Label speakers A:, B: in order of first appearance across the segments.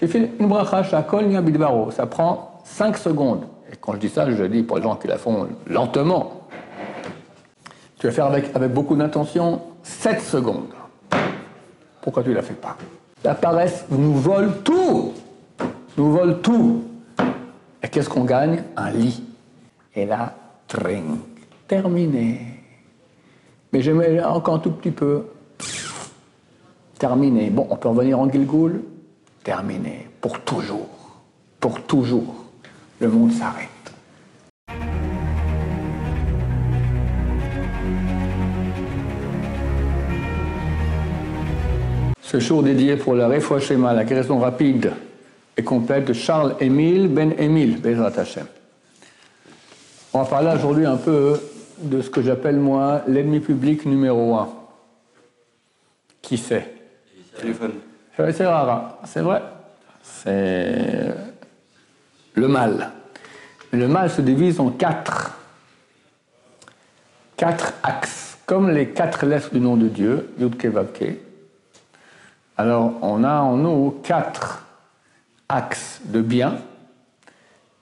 A: J'ai fait une bracha shakol bidbaro. Ça prend 5 secondes. Et quand je dis ça, je le dis pour les gens qui la font lentement. Tu vas faire avec, beaucoup d'intention 7 secondes. Pourquoi tu ne la fais pas? La paresse nous vole tout. Nous vole tout. Et qu'est-ce qu'on gagne? Un lit. Et là, tring. Terminé. Mais j'aimais encore un tout petit peu. Terminé. Bon, on peut revenir en Gilgoul Terminé. Pour toujours. Pour toujours. Le monde s'arrête. Ce jour dédié pour la Refouachema, la guérison rapide et complète de Charles-Émile Ben-Émile, Bezrat Hashem. On va parler aujourd'hui un peu de ce que j'appelle moi l'ennemi public numéro un. Qui c'est?
B: Téléphone.
A: C'est rare, c'est vrai. C'est le mal. Le mal se divise en quatre. Quatre axes. Comme les quatre lettres du nom de Dieu, Yudke Vavke. Alors, on a en nous quatre axes de bien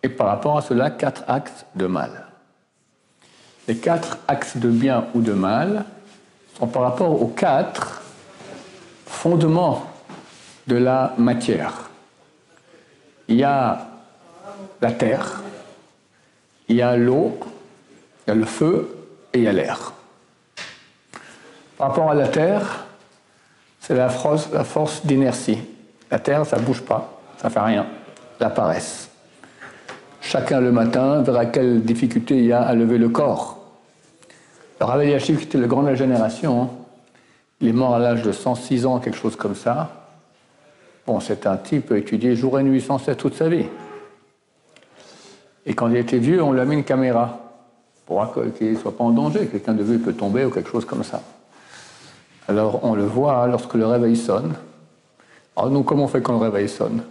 A: et par rapport à cela, quatre axes de mal. Les quatre axes de bien ou de mal sont par rapport aux quatre fondements de la matière. Il y a la terre, il y a l'eau, il y a le feu et il y a l'air. Par rapport à la terre, c'est la force, d'inertie. La terre, ça ne bouge pas, ça ne fait rien, la paresse. Chacun le matin verra quelle difficulté il y a à lever le corps. Le Rav qui était le grand de la génération, hein, il est mort à l'âge de 106 ans, quelque chose comme ça. Bon, c'est un type étudié jour et nuit sans cesse toute sa vie. Et quand il était vieux, on lui a mis une caméra pour qu'il ne soit pas en danger. Quelqu'un de vieux peut tomber ou quelque chose comme ça. Alors on le voit lorsque le réveil sonne. Alors nous, comment on fait quand le réveil sonne?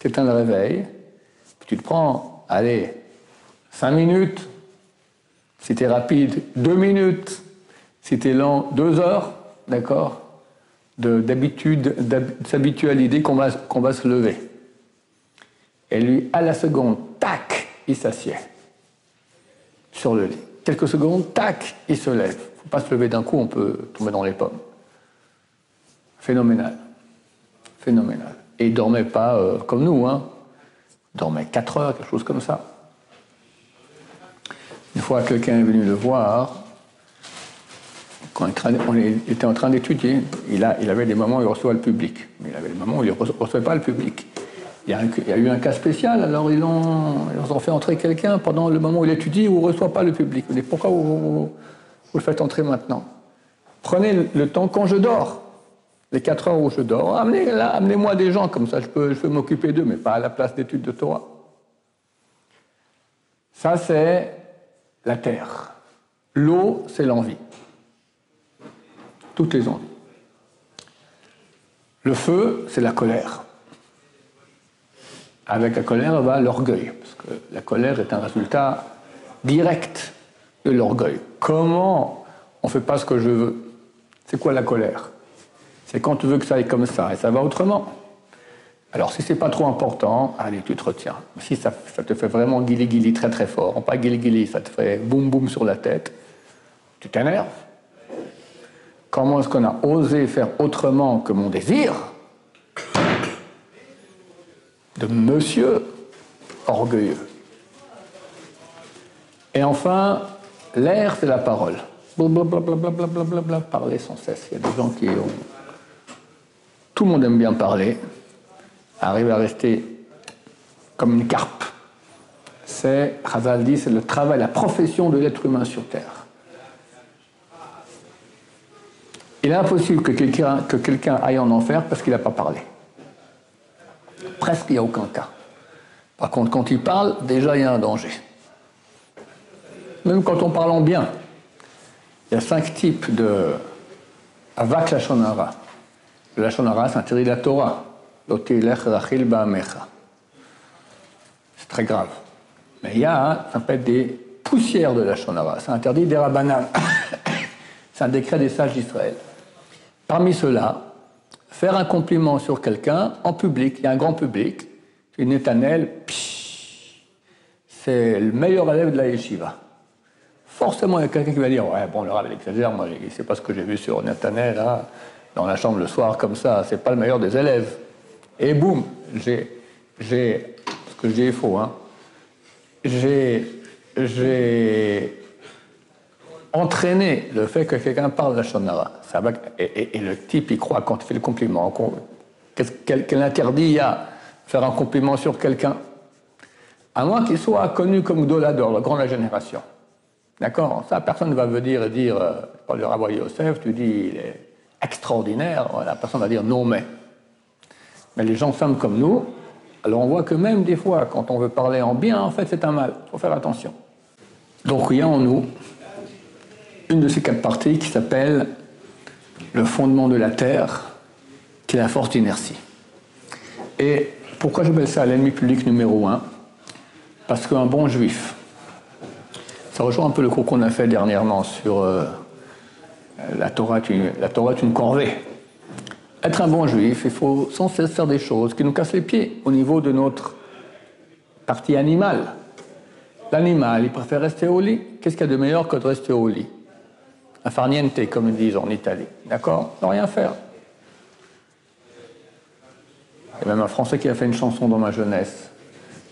A: Tu éteins le réveil, puis tu te prends, allez, 5 minutes. Si tu es rapide, 2 minutes. Si tu es lent, 2 heures, d'accord? D'habitude, s'habituer à l'idée qu'on va, va se lever. Et lui, à la seconde, tac, il s'assied sur le lit. Quelques secondes, tac, il se lève. Il ne faut pas se lever d'un coup, on peut tomber dans les pommes. Phénoménal. Phénoménal. Et il ne dormait pas euh, comme nous, hein. Il dormait 4 heures, quelque chose comme ça. Une fois, quelqu'un est venu le voir, quand on était en train d'étudier, il, avait des moments où il reçoit le public, mais il avait des moments où il ne recevait pas le public. Il y, a, eu un cas spécial, alors ils ont, fait entrer quelqu'un pendant le moment où il étudie où il ne reçoit pas le public. Mais pourquoi vous, le faites entrer maintenant? Prenez le temps quand je dors, les 4 heures où je dors. Amenez-moi amenez des gens, comme ça je peux, je peux m'occuper d'eux, mais pas à la place d'études de Torah. Ça, c'est la terre. L'eau, c'est l'envie toutes les envies. Le feu, c'est la colère. Avec la colère va l'orgueil, parce que la colère est un résultat direct de l'orgueil. Comment on ne fait pas ce que je veux? C'est quoi la colère? C'est quand tu veux que ça aille comme ça, et ça va autrement. Alors si c'est pas trop important, allez, tu te retiens. Si ça, te fait vraiment guili-guili très très fort, pas guili-guili, ça te fait boum boum sur la tête, tu t'énerves. Comment est-ce qu'on a osé faire autrement que mon désir de monsieur orgueilleux? Et enfin, l'air, c'est la parole. Blablabla, parler sans cesse. Il y a des gens qui ont. Tout le monde aime bien parler, arrive à rester comme une carpe. C'est, Hazal dit, c'est le travail, la profession de l'être humain sur Terre. Il est impossible que quelqu'un que quelqu'un aille en enfer parce qu'il n'a pas parlé. Presque il n'y a aucun cas. Par contre, quand il parle, déjà il y a un danger. Même quand on parle en bien, il y a cinq types de avak lachonara. Le lachonara, c'est interdit de la Torah. C'est très grave. Mais il y a, ça peut être des poussières de la shonara. C'est interdit des rabanan. c'est un décret des sages d'Israël. Parmi ceux-là, faire un compliment sur quelqu'un en public, il y a un grand public, dis Netanel, c'est le meilleur élève de la yeshiva. Forcément, il y a quelqu'un qui va dire Ouais, bon, le rave, il exagère, moi, c'est pas ce que j'ai vu sur Netanel, hein, dans la chambre le soir, comme ça, c'est pas le meilleur des élèves. Et boum, j'ai. j'ai ce que je dis est faux, hein. J'ai. J'ai entraîné le fait que quelqu'un parle la shonara. Et, et, le type, il croit quand il fait le compliment. Quel, quel interdit il y a faire un compliment sur quelqu'un? À moins qu'il soit connu comme Dolador, le grand de la génération. D'accord? Ça, personne ne va venir dire, euh, je parle du Rabbi Yosef, tu dis, il est extraordinaire. La personne va dire non, mais. Mais les gens simples comme nous, alors on voit que même des fois, quand on veut parler en bien, en fait, c'est un mal. Il faut faire attention. Donc il y a en nous une de ces quatre parties qui s'appelle le fondement de la Terre, qui est la force d'inertie. Et pourquoi j'appelle ça l'ennemi public numéro un? Parce qu'un bon juif, ça rejoint un peu le cours qu'on a fait dernièrement sur euh, la, Torah, Torah est une corvée. Être un bon juif, il faut sans cesse faire des choses qui nous cassent les pieds au niveau de notre partie animale. L'animal, il préfère rester au lit. Qu'est-ce qu'il y a de meilleur que de rester au lit? Un farniente, comme ils disent en Italie. D'accord Ne rien faire. Il y a même un Français qui a fait une chanson dans ma jeunesse.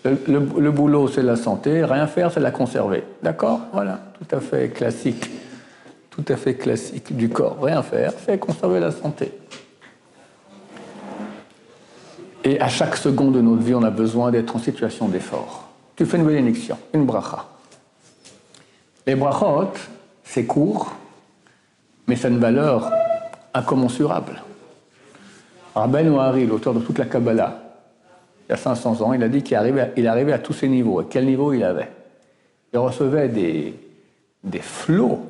A: Le, boulot, c'est la santé, rien faire, c'est la conserver. D'accord Voilà, tout à fait classique. Tout à fait classique du corps. Rien faire, c'est conserver la santé. Et à chaque seconde de notre vie, on a besoin d'être en situation d'effort. Tu fais une bénédiction, une bracha. Les brachot, c'est court, mais c'est une valeur incommensurable. Rabben Ouari, l'auteur de toute la Kabbalah, il y a 500 ans, il a dit qu'il arrivait, à tous ces niveaux. À quel niveau il avait? Il recevait des, des flots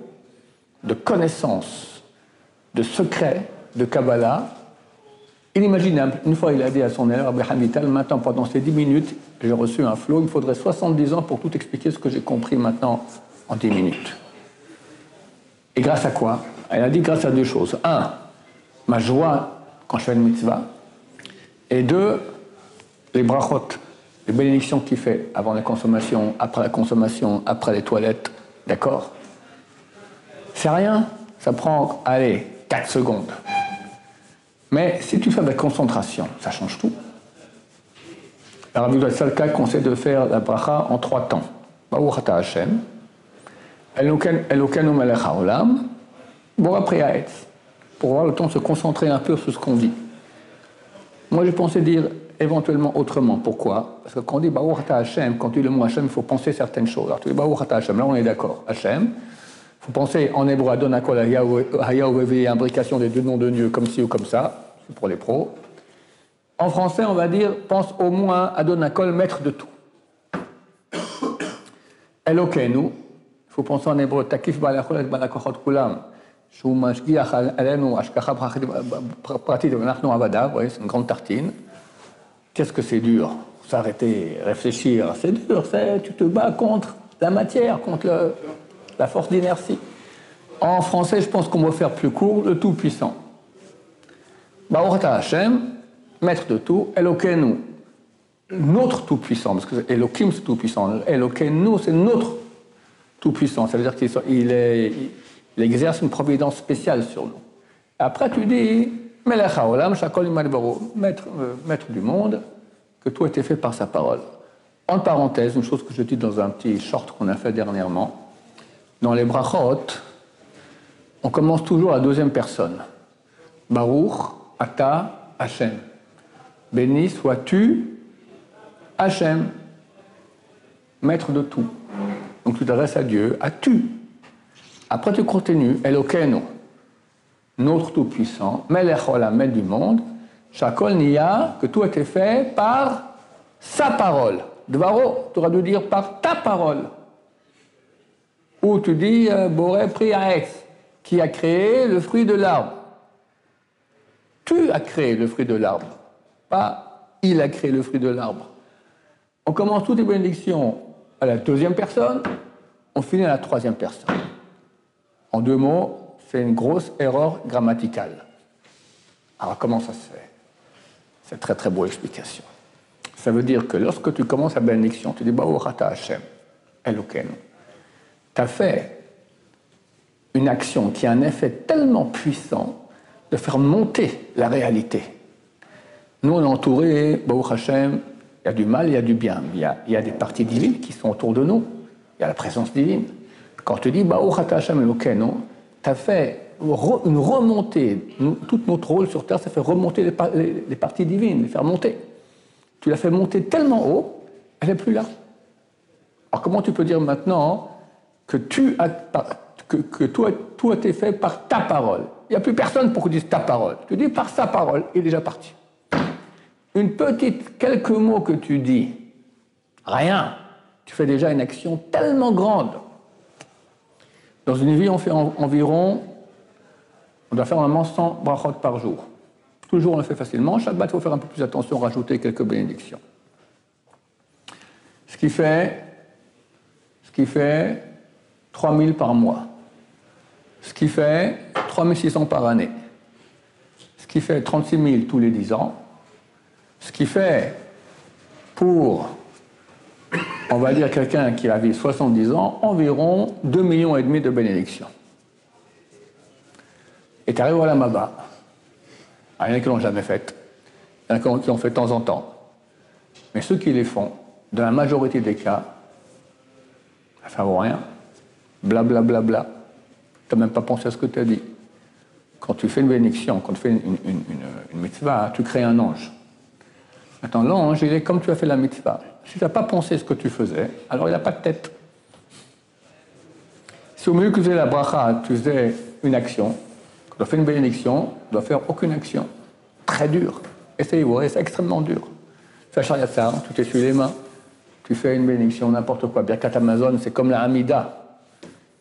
A: de connaissances, de secrets, de Kabbalah, inimaginable. Une fois, il a dit à son élève, Abraham Vital, maintenant, pendant ces 10 minutes, j'ai reçu un flot, il me faudrait 70 ans pour tout expliquer ce que j'ai compris maintenant en 10 minutes. Et grâce à quoi? Elle a dit grâce à deux choses. Un, ma joie quand je fais une mitzvah. Et deux, les brachot, les bénédictions qu'il fait avant la consommation, après la consommation, après les toilettes, d'accord? C'est rien, ça prend, allez, 4 secondes. Mais si tu fais de la concentration, ça change tout. Alors, Rabbi Salka conseille de faire la bracha en trois temps. Baruch Hashem, Elokeinu melech haolam, Bora Priyaetz, pour avoir le temps de se concentrer un peu sur ce qu'on dit. Moi, j'ai pensé dire éventuellement autrement. Pourquoi? Parce que quand on dit Baruch Hashem, quand tu dis le mot Hashem, il faut penser certaines choses. Alors tu dis Baruch Hashem, là on est d'accord. Hashem, il faut penser en hébreu Adonakol Hayahu imbrication des deux noms de Dieu comme ci ou comme ça, c'est pour les pros. En français, on va dire pense au moins Adonakol, maître de tout. Elokenu, il faut penser en hébreu Takif שהוא משגיח עלינו השגחה פרטית ואנחנו עבדיו, c'est une grande tartine. Qu'est-ce que c'est dur S'arrêter, réfléchir, c'est dur, tu te bats contre la matière, contre le, la force d'inertie. En français, je pense qu'on va faire plus court, le Tout-Puissant. Baruch Hashem, maître de tout, Elokeinu, notre Tout-Puissant, parce que Elokim c'est Tout-Puissant, Elokeinu c'est notre Tout-Puissant, ça veut dire qu'il il il exerce une providence spéciale sur nous. Après, tu dis, maître, euh, maître du monde, que tout a été fait par sa parole. En parenthèse, une chose que je dis dans un petit short qu'on a fait dernièrement, dans les brachot, on commence toujours à la deuxième personne. Baruch, Ata, Hashem. Béni sois-tu, Hashem, maître de tout. Donc tu t'adresses à Dieu, à tu. Après tu continues, Elokeinu, notre Tout-Puissant, Melech Olam, du monde, Shakol Niya, que tout a été fait par sa parole. Dvaro, tu auras dû dire par ta parole. Ou tu dis euh, Boré Priaex, qui a créé le fruit de l'arbre. Tu as créé le fruit de l'arbre, pas il a créé le fruit de l'arbre. On commence toutes les bénédictions à la deuxième personne, on finit à la troisième personne. En deux mots, c'est une grosse erreur grammaticale. Alors comment ça se fait? C'est très très beau explication. Ça veut dire que lorsque tu commences la bénédiction, tu dis Baruch Hashem, Eloken. Tu as fait une action qui a un effet tellement puissant de faire monter la réalité. Nous, on est entouré, Baruch Hashem, il y a du mal, il y a du bien. Il y a des parties divines qui sont autour de nous. Il y a la présence divine. Quand tu dis Hashem Eloken, tu as fait une remontée. Tout notre rôle sur Terre, ça fait remonter les, parties divines, les faire monter. Tu l'as fait monter tellement haut, elle n'est plus là. Alors comment tu peux dire maintenant que, tout, a, été fait par ta parole? Il n'y a plus personne pour que tu dises ta parole. Tu dis par sa parole, il est déjà parti. Une petite, quelques mots que tu dis, rien, tu fais déjà une action tellement grande. Dans une vie, on fait environ, on doit faire normalement 100 brachot par jour. Toujours on le fait facilement. Shabbat, il faut faire un peu plus attention, rajouter quelques bénédictions. Ce qui fait, ce qui fait 3000 par mois. Ce qui fait 3600 par année. Ce qui fait 36 000 tous les 10 ans. Ce qui fait pour, on va dire, quelqu'un qui a vécu 70 ans, environ 2 millions et demi de bénédictions. Et tu arrives à la Maba ah, il y en a jamais fait. Il qui l'ont fait de temps en temps. Mais ceux qui les font, dans la majorité des cas, ça ne vaut rien. Bla bla bla bla. Tu n'as même pas pensé à ce que tu as dit. Quand tu fais une bénédiction, quand tu fais une, une, mitzvah, tu crées un ange. Maintenant, l'ange, il est comme tu as fait la mitzvah. Si tu n'as pas pensé ce que tu faisais, alors il n'a pas de tête. Si au milieu que tu faisais la bracha, tu faisais une action, doit faire une bénédiction, ne doit faire aucune action. Très dur. Essayez-vous, c'est extrêmement dur. Tu fais ça, tu t'essuies les mains, tu fais une bénédiction, n'importe quoi. Birkat Amazon, c'est comme la Hamida.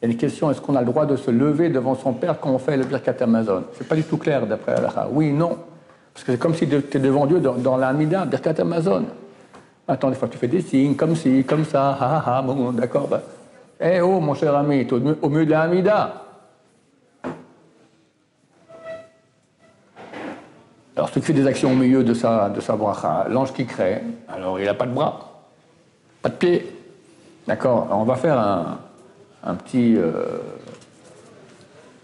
A: Il y a une question, est-ce qu'on a le droit de se lever devant son père quand on fait le Birkat Amazon? C'est pas du tout clair d'après Allah. Oui, non. Parce que c'est comme si tu étais devant Dieu dans, dans la Hamida, Birkat Amazon. Attends, des fois tu fais des signes, comme ci, comme ça, ha ha ha, bon, d'accord. Bah. Eh oh, mon cher ami, tu es au milieu de la Hamida. Alors, celui qui fait des actions au milieu de sa, de sa bracha, l'ange qui crée, alors il n'a pas de bras, pas de pied. D'accord On va faire un, petit euh,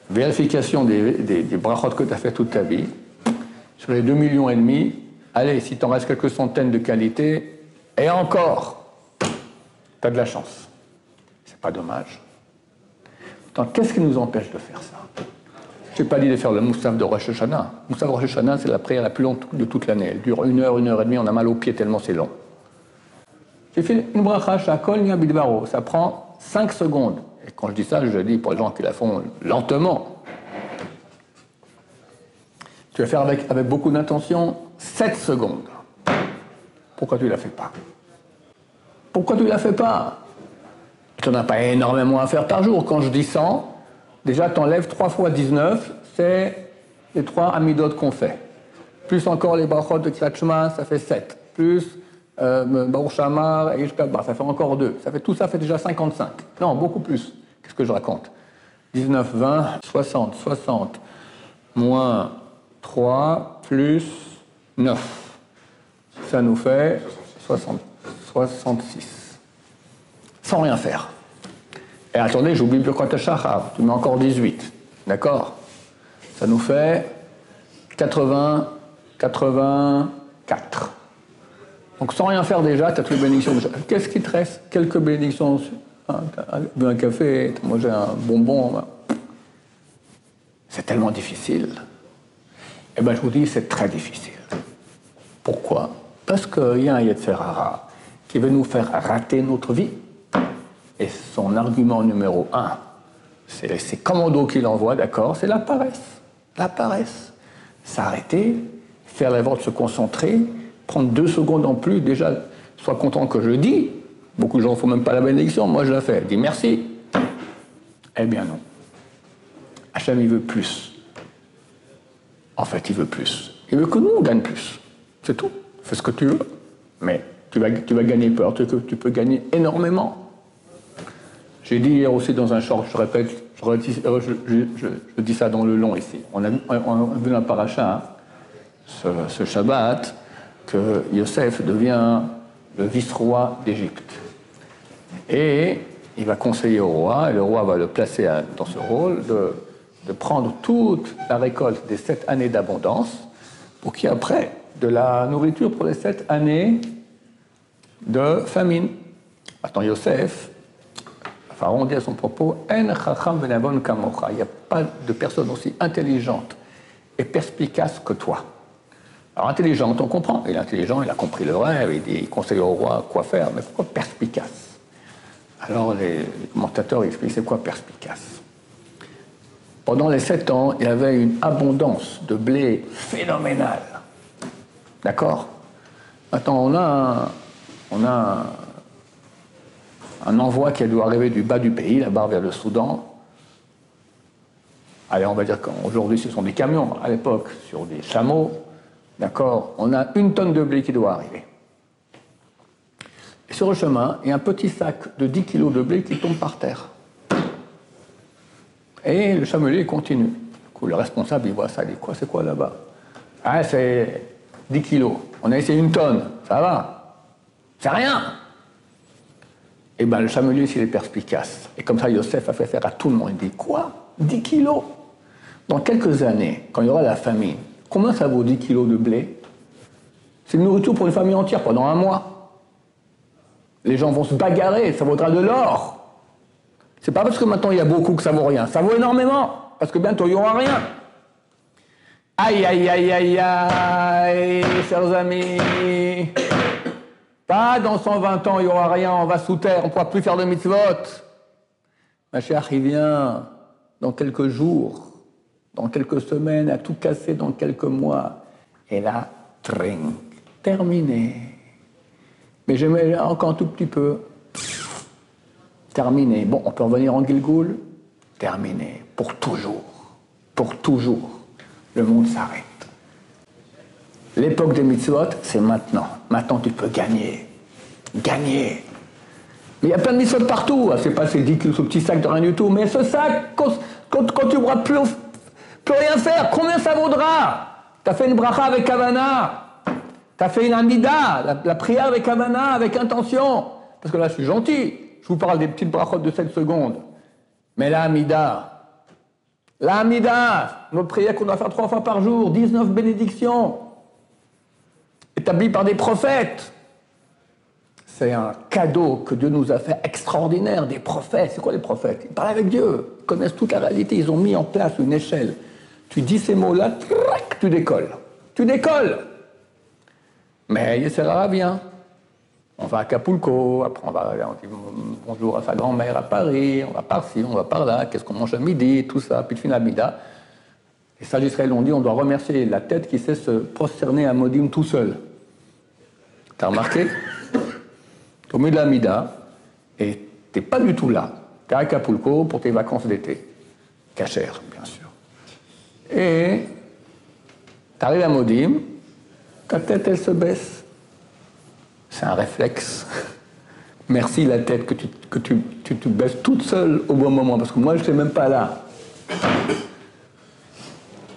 A: vérification des, des, brachot que tu as fait toute ta vie. Sur les 2 millions et demi, allez, si t'en restes quelques centaines de qualités, et encore, tu as de la chance. C'est pas dommage. Qu'est-ce qui nous empêche de faire ça? Je n'ai pas dit de faire le Moussaf de Rosh Hashanah. Moussaf de Rosh Hashanah, c'est la prière la plus longue de toute l'année. Elle dure une heure, une heure et demie, on a mal aux pieds tellement c'est long. J'ai fait une bracha shakol bidbaro. Ça prend 5 secondes. Et quand je dis ça, je dis pour les gens qui la font lentement. Tu vas faire avec, avec beaucoup d'intention 7 secondes. Pourquoi tu ne la fais pas? Pourquoi tu ne la fais pas? Tu n'en as pas énormément à faire par jour. Quand je dis 100, Déjà, tu enlèves 3 fois 19, c'est les trois amidot qu'on fait. Plus encore les brachot de Kratchma, ça fait 7. Plus euh, Baruch et ça fait encore 2. Ça fait, tout ça fait déjà 55. Non, beaucoup plus. Qu'est-ce que je raconte? 19, 20, 60, 60, moins 3, plus 9. Ça nous fait 60, 66. Sans rien faire. Et attendez, j'oublie Birkat Shachar. Tu mets encore 18. D'accord? Ça nous fait 80, 84. Donc sans rien faire déjà, tu as toutes les bénédictions. Qu'est-ce qui te reste? Quelques bénédictions. Un, un, un café, manger un bonbon. C'est tellement difficile. Eh bien, je vous dis, c'est très difficile. Pourquoi? Parce qu'il y a un Yetzerara qui veut nous faire rater notre vie. Et son argument numéro un, c'est commandos qu'il envoie, d'accord, c'est la paresse. La paresse. S'arrêter, faire l'effort de se concentrer, prendre deux secondes en plus, déjà, sois content que je le dis. Beaucoup de gens ne font même pas la bénédiction, moi je la fais. Dis merci. Eh bien non. Hachem, il veut plus. En fait, il veut plus. Il veut que nous, on gagne plus. C'est tout. Fais ce que tu veux. Mais tu vas, gagner peur, tu, tu peux gagner énormément. J'ai dit hier aussi dans un short, je répète, je, dis ça dans le long ici. On a, vu un paracha, hein. ce, Shabbat que Yosef devient le vice-roi d'Égypte. Et il va conseiller au roi, et le roi va le placer dans ce rôle de, prendre toute la récolte des sept années d'abondance pour qu'il y ait après de la nourriture pour les sept années de famine. Attends, Yosef, Pharaon dit à son propos Il n'y a pas de personne aussi intelligente et perspicace que toi. Alors, intelligente, on comprend. Il est intelligent, il a compris le rêve, il, il conseille au roi quoi faire, mais pourquoi perspicace? Alors, les commentateurs expliquent c'est quoi perspicace? Pendant les sept ans, il y avait une abondance de blé phénoménale. D'accord Maintenant, on a, un envoi qui doit arriver du bas du pays, là-bas vers le Soudan. Allez, on va dire qu'aujourd'hui ce sont des camions, à l'époque sur des chameaux, d'accord, on a une tonne de blé qui doit arriver. Sur le chemin, il y a un petit sac de 10 kilos de blé qui tombe par terre. Et le chamelier continue. Du coup, le responsable, il voit ça, il dit quoi, c'est quoi là-bas? Ah, c'est 10 kilos. On a essayé une tonne, ça va. C'est rien. Eh bien, le chamelier, s'il est perspicace. Et comme ça, Yosef a fait faire à tout le monde. Il dit Quoi? 10 kilos? Dans quelques années, quand il y aura la famine, combien ça vaut 10 kilos de blé? C'est une nourriture pour une famille entière pendant un mois. Les gens vont se bagarrer, ça vaudra de l'or. C'est pas parce que maintenant il y a beaucoup que ça vaut rien. Ça vaut énormément, parce que bientôt il n'y aura rien. Aïe, aïe, aïe, aïe, aïe, chers amis. Pas dans 120 ans, il n'y aura rien, on va sous terre, on ne pourra plus faire de mitzvot. Ma chère, il vient dans quelques jours, dans quelques semaines, à tout casser dans quelques mois. Et là, tring, terminé. Mais j'aimerais encore un tout petit peu. Terminé. Bon, on peut revenir en Gilgoul Terminé. Pour toujours. Pour toujours. Le monde s'arrête. L'époque des mitzvot, c'est maintenant. Maintenant, tu peux gagner. Gagner. Mais il y a plein de mitzvot partout. Ah, c'est pas ces 10 kilos, ce petit sac de rien du tout. Mais ce sac, quand, tu ne pourras plus, rien faire, combien ça vaudra? Tu as fait une bracha avec Kavana. Tu as fait une amida, la, prière avec Kavana, avec intention. Parce que là, je suis gentil. Je vous parle des petites brachot de 7 secondes. Mais la amida, la amida, notre prière qu'on doit faire trois fois par jour, 19 bénédictions établi par des prophètes. C'est un cadeau que Dieu nous a fait extraordinaire, des prophètes. C'est quoi les prophètes? Ils parlent avec Dieu, ils connaissent toute la réalité, ils ont mis en place une échelle. Tu dis ces mots-là, tu décolles. Tu décolles. Mais Yessera vient. On va à Capulco, après on va on dit bonjour à sa grand-mère à Paris, on va par-ci, on va par-là, qu'est-ce qu'on mange à midi, tout ça, puis tu fais la mida. Et ça, Israël ont dit on doit remercier la tête qui sait se prosterner à Modim tout seul. T'as remarqué? Au milieu de la Mida, et t'es pas du tout là. T'es à Acapulco pour tes vacances d'été. Cachère, bien sûr. Et t'arrives à Modim, ta tête, elle se baisse. C'est un réflexe. Merci la tête que tu, que tu, tu, tu baisses toute seule au bon moment, parce que moi, je ne suis même pas là.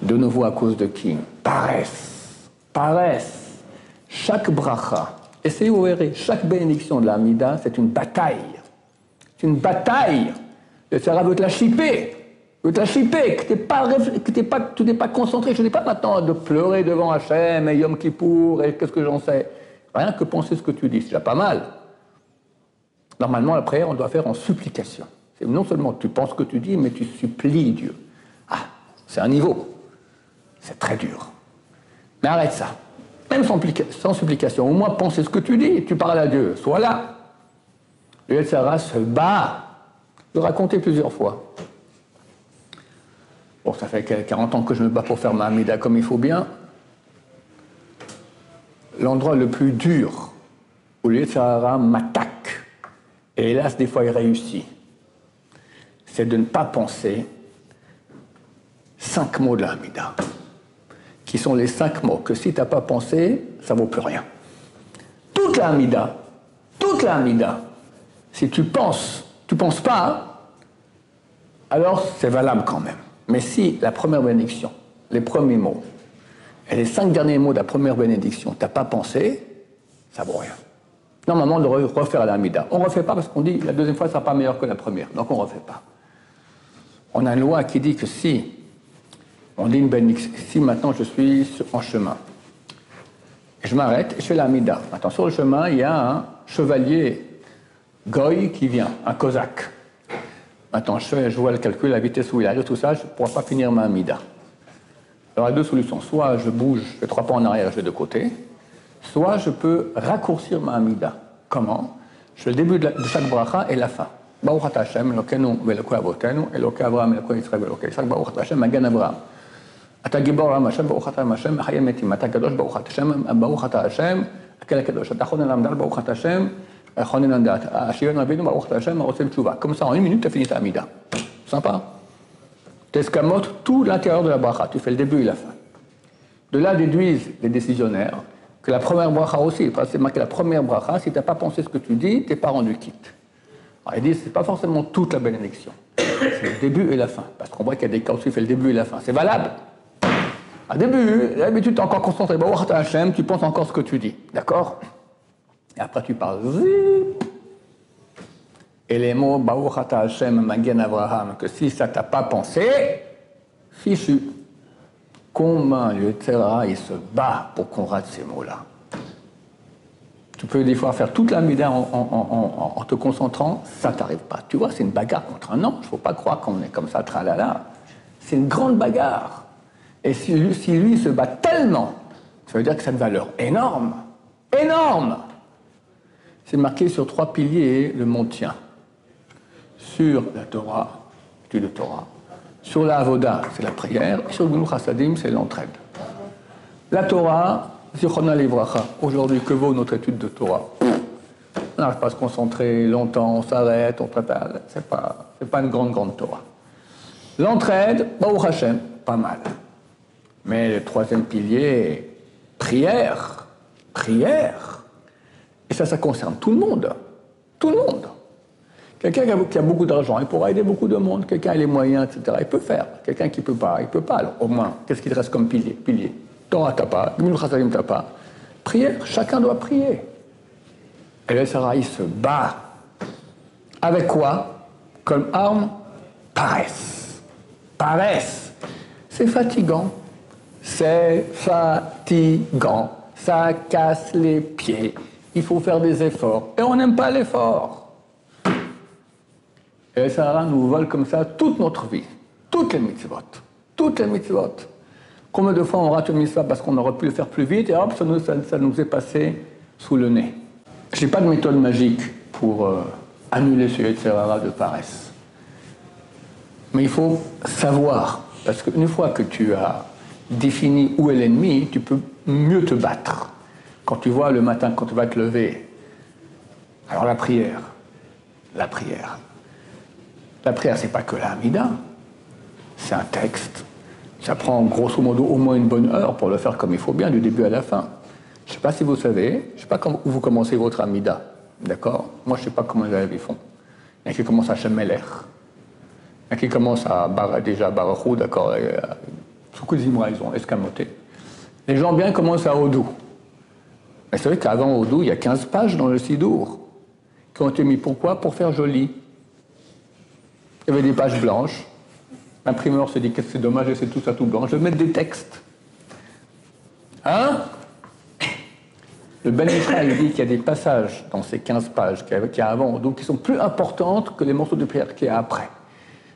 A: De nouveau à cause de qui? Paresse. Paresse. Chaque bracha, essayez vous verrez, chaque bénédiction de la Mida, c'est une bataille. C'est une bataille. Le Sarah veut te la chipper. Veut te la chipper, que, pas, que pas, tu n'es pas concentré. Je dis pas maintenant de pleurer devant Hachem et Yom Kippour et qu'est-ce que j'en sais. Rien que penser ce que tu dis, c'est déjà pas mal. Normalement, la prière, on doit faire en supplication. Non seulement tu penses ce que tu dis, mais tu supplies Dieu. Ah, c'est un niveau. C'est très dur. Mais arrête ça. Même sans, supplication. Au moins, pensez ce que tu dis. Tu parles à Dieu. Sois là. Le Yetzara se bat. Je l'ai raconté plusieurs fois. Bon, ça fait 40 ans que je me bats pour faire ma Amida comme il faut bien. L'endroit le plus dur où le Yetzara m'attaque, et hélas, des fois il réussit, c'est de ne pas penser cinq mots de la qui sont les cinq mots que si tu n'as pas pensé, ça vaut plus rien. Toute la Hamida, toute la Hamida, si tu penses, tu penses pas, alors c'est valable quand même. Mais si la première bénédiction, les premiers mots, et les cinq derniers mots de la première bénédiction, tu n'as pas pensé, ça vaut rien. Normalement, on devrait refaire la Mida. On ne refait pas parce qu'on dit la deuxième fois ne sera pas meilleure que la première, donc on ne refait pas. On a une loi qui dit que si on dit une bénédiction, si maintenant je suis en chemin, je m'arrête et je fais la Mida. Maintenant, sur le chemin, il y a un chevalier goy qui vient, un cosaque. Maintenant, je, je vois le calcul, la vitesse où il arrive, tout ça, je ne pourrai pas finir ma Mida. Alors, il y a deux solutions. Soit je bouge, je fais trois pas en arrière, je vais de côté. Soit je peux raccourcir ma Amida. Comment Je fais le début de, chaque bracha et la fin. Baruch Hashem, Elokeinu ve'Elokei avotenu, Elokei Avraham, Elokei Yitzchak ve'Elokei Yitzchak, Baruch Hashem, Magan Avraham. אתה גיבור עם השם, ברוך אתה עם השם, מחיי מתים, אתה קדוש, ברוך אתה השם, ברוך אתה השם, הקל הקדוש, אתה חונן למדל, ברוך אתה השם, חונן למדל, השוויון רבינו, ברוך אתה השם, הרוצה בתשובה. Comme ça, en une minute, tu as fini ta Amida. Sympa Tu escamotes tout l'intérieur de la bracha, tu fais le début et la fin. De là déduisent les décisionnaires que la première bracha aussi, c'est marqué la première bracha, si tu n'as pas pensé ce que tu dis, tu n'es pas rendu quitte. Alors ils disent, ce n'est pas forcément toute la bénédiction, c'est le début et la fin, parce qu'on voit qu'il y a des cas où tu fais le début et la fin, c'est valable. Au début, d'habitude, tu es encore concentré, Hashem, tu penses encore ce que tu dis, d'accord? Et après tu parles, et les mots Baruch Hashem Magen Abraham, que si ça t'a pas pensé, fichu. Comment le il se bat pour qu'on rate ces mots-là? Tu peux des fois faire toute la mida en, te concentrant, ça t'arrive pas. Tu vois, c'est une bagarre contre un ange. Faut pas croire qu'on est comme ça, tralala. C'est une grande bagarre. Et si lui, si lui se bat tellement, ça veut dire que a une valeur énorme. Énorme C'est marqué sur trois piliers le tient. Sur la Torah, l'étude de Torah, sur la Avoda, c'est la prière. Et sur le Chassadim, c'est l'entraide. La Torah. Aujourd'hui, que vaut notre étude de Torah? On n'arrive pas à se concentrer longtemps, on s'arrête, on prépare. C'est pas, pas une grande, grande Torah. L'entraide, Baruch Hashem, pas mal. Mais le troisième pilier, prière. Prière. Et ça, ça concerne tout le monde. Tout le monde. Quelqu'un qui a beaucoup d'argent, il pourra aider beaucoup de monde. Quelqu'un a les moyens, etc. Il peut faire. Quelqu'un qui ne peut pas, il ne peut pas. Alors, au moins, qu'est-ce qu'il reste comme pilier Pilier? Torah, t'as pas. T'as pas. Prière, chacun doit prier. Et le Sarai se bat. Avec quoi? Comme arme Paresse. Paresse. C'est fatigant. C'est fatigant. Ça casse les pieds. Il faut faire des efforts. Et on n'aime pas l'effort. Et Sahara nous vole comme ça toute notre vie, toutes les mitzvot, toutes les mitzvot. Combien de fois on rate une mitzvah parce qu'on aurait pu le faire plus vite et hop, ça nous, est passé sous le nez. Je n'ai pas de méthode magique pour euh, annuler ce Yetzirara de paresse. Mais il faut savoir, parce qu'une fois que tu as défini où est l'ennemi, tu peux mieux te battre. Quand tu vois le matin, quand tu vas te lever, alors la prière, la prière. La prière, c'est pas que la Hamida. C'est un texte. Ça prend grosso modo au moins une bonne heure pour le faire comme il faut bien, du début à la fin. Je ne sais pas si vous savez, je ne sais pas où vous commencez votre Amida. D'accord? Moi, je ne sais pas comment les font. Il y en a qui commencent à Shemeler. Il y en a qui commencent à bar, déjà Barachou, d'accord? Beaucoup d'Imra, ils ont? Escamoté. Les gens bien commencent à Odou. Mais c'est vrai qu'avant Odou, il y a 15 pages dans le Sidour qui ont été mis pourquoi? Pour faire joli. Il y avait des pages blanches. L'imprimeur se dit que c'est dommage et c'est tout ça tout blanc. Je vais mettre des textes. Hein? Le Ben il dit qu'il y a des passages dans ces 15 pages qu'il avant, donc qui sont plus importantes que les morceaux de prière qu'il y a après.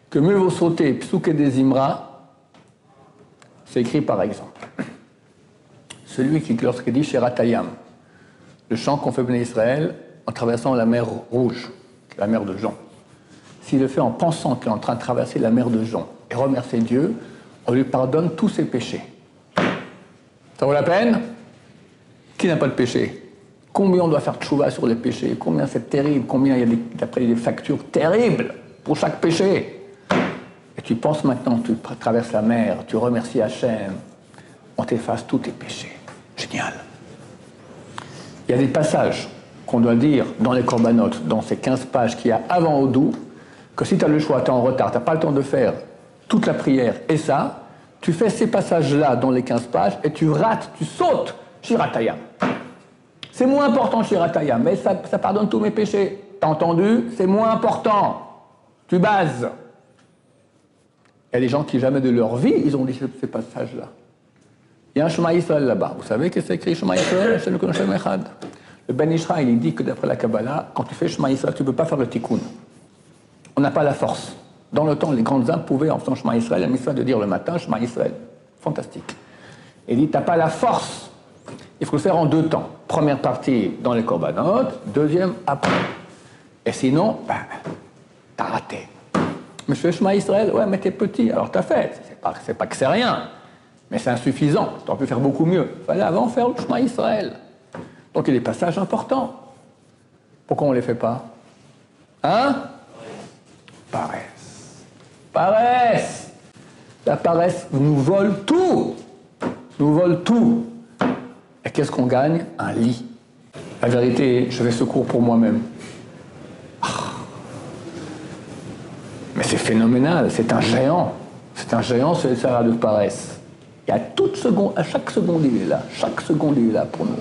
A: Que mieux vaut sauter Psouk des Imra, c'est écrit par exemple. Celui qui, lorsqu'il dit Sheratayam, le chant qu'on fait bénir Israël en traversant la mer Rouge, la mer de Jean s'il le fait en pensant qu'il est en train de traverser la mer de Jean et remercier Dieu, on lui pardonne tous ses péchés. Ça vaut la peine? Qui n'a pas de péché? Combien on doit faire tchouva sur les péchés? Combien c'est terrible? Combien il y a des, des factures terribles pour chaque péché? Et tu penses maintenant, tu traverses la mer, tu remercies Hachem, on t'efface tous tes péchés. Génial. Il y a des passages qu'on doit dire dans les corbanotes, dans ces 15 pages qu'il y a avant Odou, que si tu as le choix, tu es en retard, tu n'as pas le temps de faire toute la prière et ça, tu fais ces passages-là dans les 15 pages et tu rates, tu sautes Shiratayam. C'est moins important Shiratayam, mais ça, pardonne tous mes péchés. T'as entendu? C'est moins important. Tu bases. Il y a des gens qui jamais de leur vie, ils ont dit ces passages-là. Il y a un Shema là-bas. Vous savez que c'est écrit Shema. Le Ben Israël, il dit que d'après la Kabbalah, quand tu fais Shema Israël, tu ne peux pas faire le tikkun. On n'a pas la force. Dans le temps, les grandes âmes pouvaient, en faisant Shema Israël, la mission de dire le matin Shema Israël. Fantastique. Il dit, tu n'as pas la force. Il faut le faire en deux temps. Première partie dans les korbanot, deuxième après. Et sinon, ben, t'as raté. Mais je fais Shema Israël, ouais, mais t'es petit, alors t'as fait. C'est pas, pas que c'est rien, mais c'est insuffisant. Tu aurais pu faire beaucoup mieux. Il fallait avant faire le Shema Israël. Donc il y a des passages importants. Pourquoi on ne les fait pas? Hein? Paresse. Paresse. La paresse nous vole tout. Nous vole tout. Et qu'est-ce qu'on gagne? Un lit. La vérité, je fais secours pour moi-même. Ah. Mais c'est phénoménal, c'est un géant. C'est un géant, c'est ça de paresse. Et à toute seconde, à chaque seconde, il est là. Chaque seconde, il est là pour nous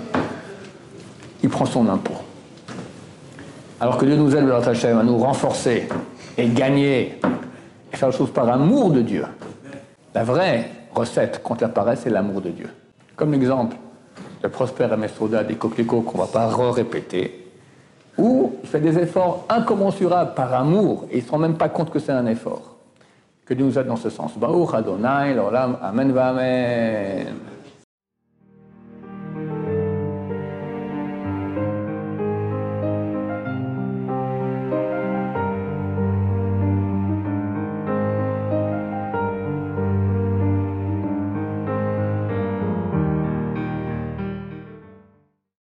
A: il prend son impôt. Alors que Dieu nous aide, à nous renforcer et gagner et faire les choses par amour de Dieu. La vraie recette contre la paresse, c'est l'amour de Dieu. Comme l'exemple de Prosper et Messoda des coquelicots qu'on ne va pas re-répéter, où il fait des efforts incommensurables par amour et il ne se rend même pas compte que c'est un effort. Que Dieu nous aide dans ce sens. Baruch Adonai, l'Olam, Amen, Amen.